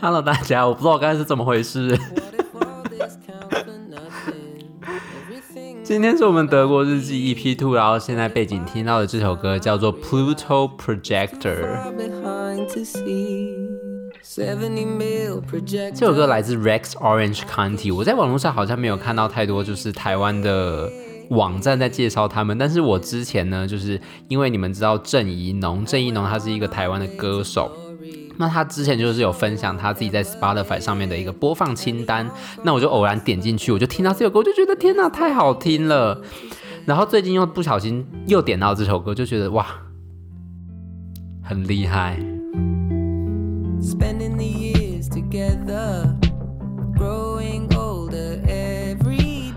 Hello，大家，我不知道我刚才是怎么回事。今天是我们德国日记 EP Two，然后现在背景听到的这首歌叫做 Pluto Projector。这首歌来自 Rex Orange County，我在网络上好像没有看到太多，就是台湾的。网站在介绍他们，但是我之前呢，就是因为你们知道郑怡农，郑怡农他是一个台湾的歌手，那他之前就是有分享他自己在 Spotify 上面的一个播放清单，那我就偶然点进去，我就听到这首歌，我就觉得天哪，太好听了，然后最近又不小心又点到这首歌，就觉得哇，很厉害。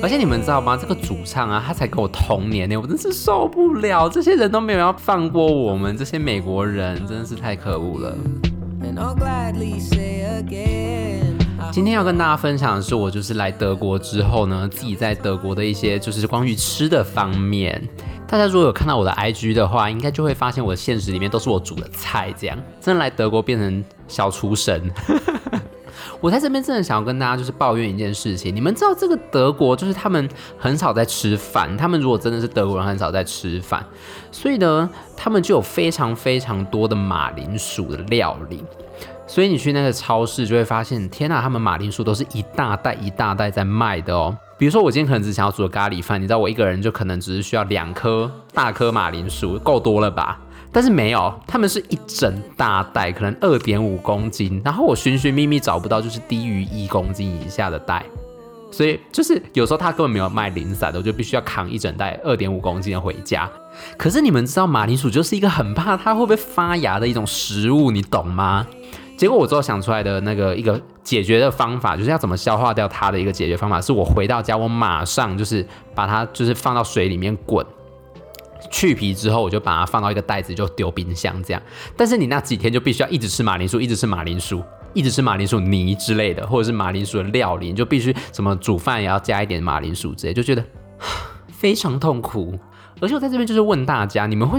而且你们知道吗？这个主唱啊，他才跟我同年呢，我真是受不了。这些人都没有要放过我们这些美国人，真的是太可恶了。今天要跟大家分享的是，我就是来德国之后呢，自己在德国的一些就是关于吃的方面。大家如果有看到我的 IG 的话，应该就会发现我的现实里面都是我煮的菜，这样真的来德国变成小厨神。我在这边真的想要跟大家就是抱怨一件事情，你们知道这个德国就是他们很少在吃饭，他们如果真的是德国人很少在吃饭，所以呢，他们就有非常非常多的马铃薯的料理，所以你去那个超市就会发现，天呐，他们马铃薯都是一大袋一大袋在卖的哦。比如说我今天可能只想要煮咖喱饭，你知道我一个人就可能只是需要两颗大颗马铃薯，够多了吧？但是没有，他们是一整大袋，可能二点五公斤。然后我寻寻觅觅找不到，就是低于一公斤以下的袋。所以就是有时候他根本没有卖零散的，我就必须要扛一整袋二点五公斤的回家。可是你们知道马铃薯就是一个很怕它会不会发芽的一种食物，你懂吗？结果我之后想出来的那个一个解决的方法，就是要怎么消化掉它的一个解决方法，是我回到家我马上就是把它就是放到水里面滚。去皮之后，我就把它放到一个袋子，就丢冰箱这样。但是你那几天就必须要一直吃马铃薯，一直吃马铃薯，一直吃马铃薯泥之类的，或者是马铃薯的料理，你就必须什么煮饭也要加一点马铃薯之类，就觉得非常痛苦。而且我在这边就是问大家，你们会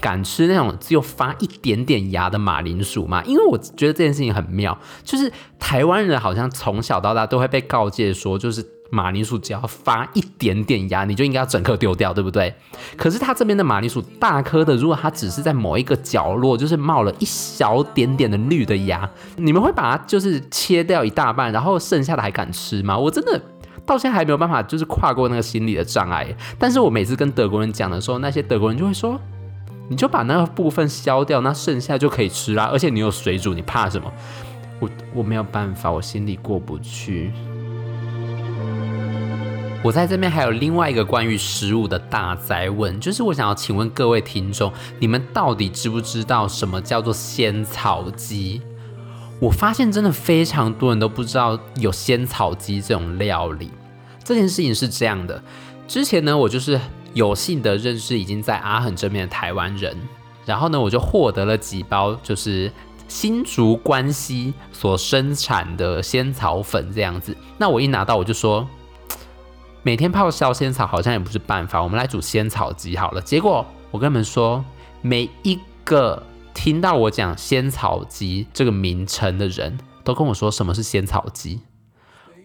敢吃那种只有发一点点芽的马铃薯吗？因为我觉得这件事情很妙，就是台湾人好像从小到大都会被告诫说，就是。马铃薯只要发一点点芽，你就应该要整颗丢掉，对不对？可是它这边的马铃薯大颗的，如果它只是在某一个角落，就是冒了一小点点的绿的芽，你们会把它就是切掉一大半，然后剩下的还敢吃吗？我真的到现在还没有办法，就是跨过那个心理的障碍。但是我每次跟德国人讲的时候，那些德国人就会说：“你就把那个部分削掉，那剩下就可以吃啦。而且你有水煮，你怕什么？”我我没有办法，我心里过不去。我在这边还有另外一个关于食物的大灾问，就是我想要请问各位听众，你们到底知不知道什么叫做仙草鸡？我发现真的非常多人都不知道有仙草鸡这种料理。这件事情是这样的，之前呢，我就是有幸的认识已经在阿恒这边的台湾人，然后呢，我就获得了几包就是新竹关西所生产的仙草粉这样子。那我一拿到我就说。每天泡烧仙草好像也不是办法，我们来煮仙草鸡好了。结果我跟你们说，每一个听到我讲仙草鸡这个名称的人都跟我说什么是仙草鸡，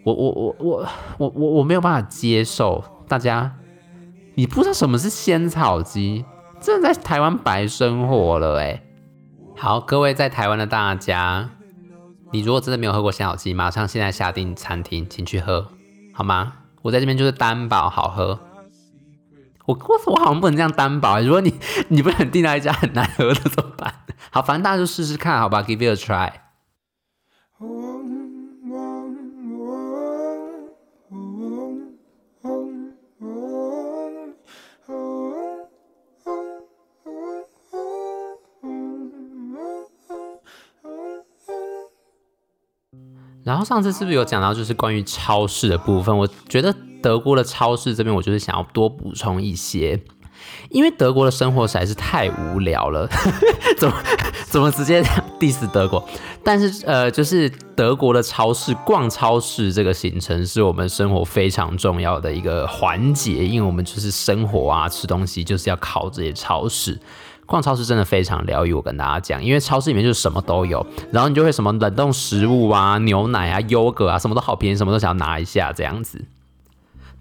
我我我我我我我没有办法接受。大家，你不知道什么是仙草鸡，真的在台湾白生活了哎。好，各位在台湾的大家，你如果真的没有喝过仙草鸡，马上现在下订餐厅，请去喝好吗？我在这边就是担保好喝，我我我好像不能这样担保。如果你你不能订到一家很难喝的怎么办？好，反正大家就试试看，好吧，Give it a try。然后上次是不是有讲到就是关于超市的部分？我觉得德国的超市这边，我就是想要多补充一些，因为德国的生活实在是太无聊了。怎么怎么直接 diss 德国？但是呃，就是德国的超市逛超市这个行程是我们生活非常重要的一个环节，因为我们就是生活啊，吃东西就是要靠这些超市。逛超市真的非常疗愈，我跟大家讲，因为超市里面就是什么都有，然后你就会什么冷冻食物啊、牛奶啊、优格啊，什么都好便宜，什么都想要拿一下这样子。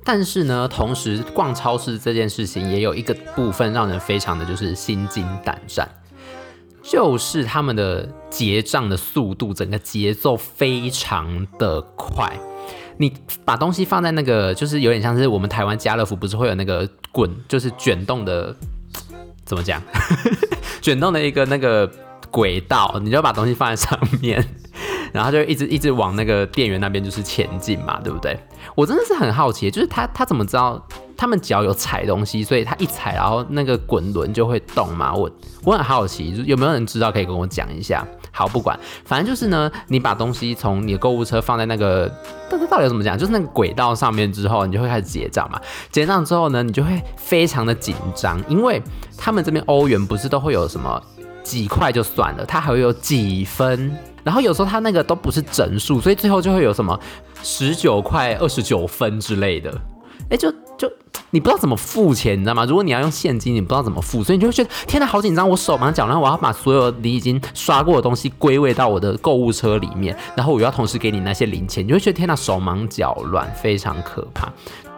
但是呢，同时逛超市这件事情也有一个部分让人非常的就是心惊胆战，就是他们的结账的速度，整个节奏非常的快。你把东西放在那个，就是有点像是我们台湾家乐福不是会有那个滚，就是卷动的。怎么讲？卷动的一个那个轨道，你就把东西放在上面，然后就一直一直往那个店员那边就是前进嘛，对不对？我真的是很好奇，就是他他怎么知道他们脚有踩东西，所以他一踩，然后那个滚轮就会动嘛？我我很好奇，有没有人知道可以跟我讲一下？好，不管，反正就是呢，你把东西从你的购物车放在那个，到底到底怎么讲？就是那个轨道上面之后，你就会开始结账嘛。结账之后呢，你就会非常的紧张，因为他们这边欧元不是都会有什么几块就算了，它还会有几分，然后有时候它那个都不是整数，所以最后就会有什么十九块二十九分之类的，哎，就就。你不知道怎么付钱，你知道吗？如果你要用现金，你不知道怎么付，所以你就会觉得天哪，好紧张！我手忙脚乱，我要把所有你已经刷过的东西归位到我的购物车里面，然后我要同时给你那些零钱，你就会觉得天哪，手忙脚乱，非常可怕。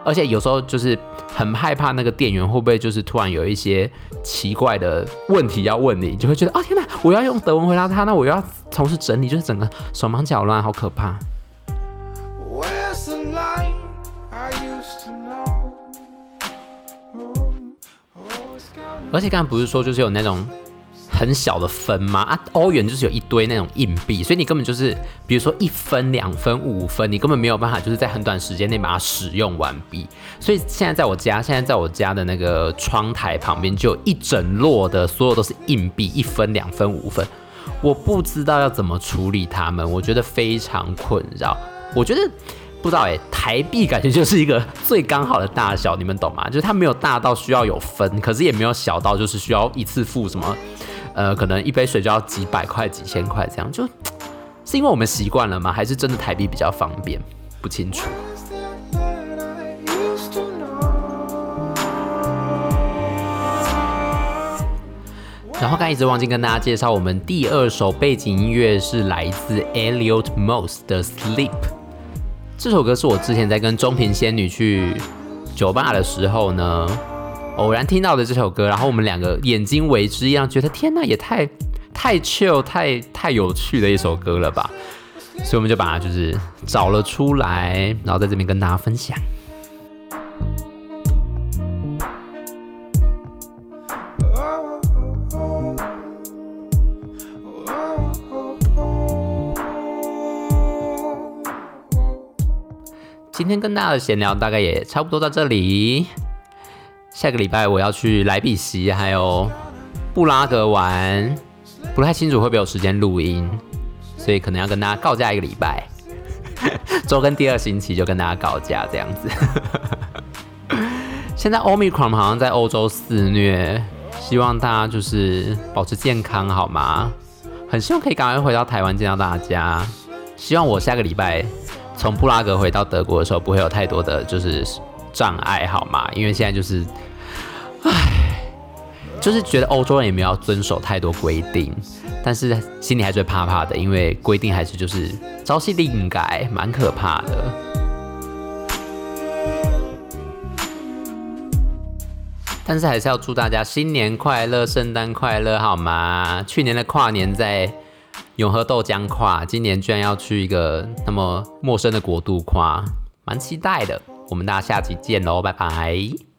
而且有时候就是很害怕那个店员会不会就是突然有一些奇怪的问题要问你，就会觉得哦天哪，我要用德文回答他，那我要同时整理，就是整个手忙脚乱，好可怕。而且刚才不是说就是有那种很小的分吗？啊，欧元就是有一堆那种硬币，所以你根本就是，比如说一分、两分、五分，你根本没有办法就是在很短时间内把它使用完毕。所以现在在我家，现在在我家的那个窗台旁边就一整摞的，所有都是硬币，一分、两分、五分，我不知道要怎么处理它们，我觉得非常困扰。我觉得。不知道哎、台币感觉就是一个最刚好的大小，你们懂吗？就是它没有大到需要有分，可是也没有小到就是需要一次付什么，呃，可能一杯水就要几百块、几千块这样，就是因为我们习惯了吗？还是真的台币比较方便？不清楚。然后刚一直忘记跟大家介绍，我们第二首背景音乐是来自 Elliot Moss 的 Sleep。这首歌是我之前在跟中平仙女去酒吧的时候呢，偶然听到的这首歌，然后我们两个眼睛为之一亮，觉得天呐，也太太 chill，太太有趣的一首歌了吧，所以我们就把它就是找了出来，然后在这边跟大家分享。今天跟大家的闲聊大概也差不多到这里。下个礼拜我要去莱比锡还有布拉格玩，不太清楚会不会有时间录音，所以可能要跟大家告假一个礼拜。周更第二星期就跟大家告假这样子。现在 Omicron 好像在欧洲肆虐，希望大家就是保持健康好吗？很希望可以赶快回到台湾见到大家。希望我下个礼拜。从布拉格回到德国的时候，不会有太多的就是障碍，好吗？因为现在就是，唉，就是觉得欧洲人也没有遵守太多规定，但是心里还是会怕怕的，因为规定还是就是朝夕令改，蛮可怕的。但是还是要祝大家新年快乐，圣诞快乐，好吗？去年的跨年在。永和豆浆跨，今年居然要去一个那么陌生的国度跨，蛮期待的。我们大家下期见喽，拜拜。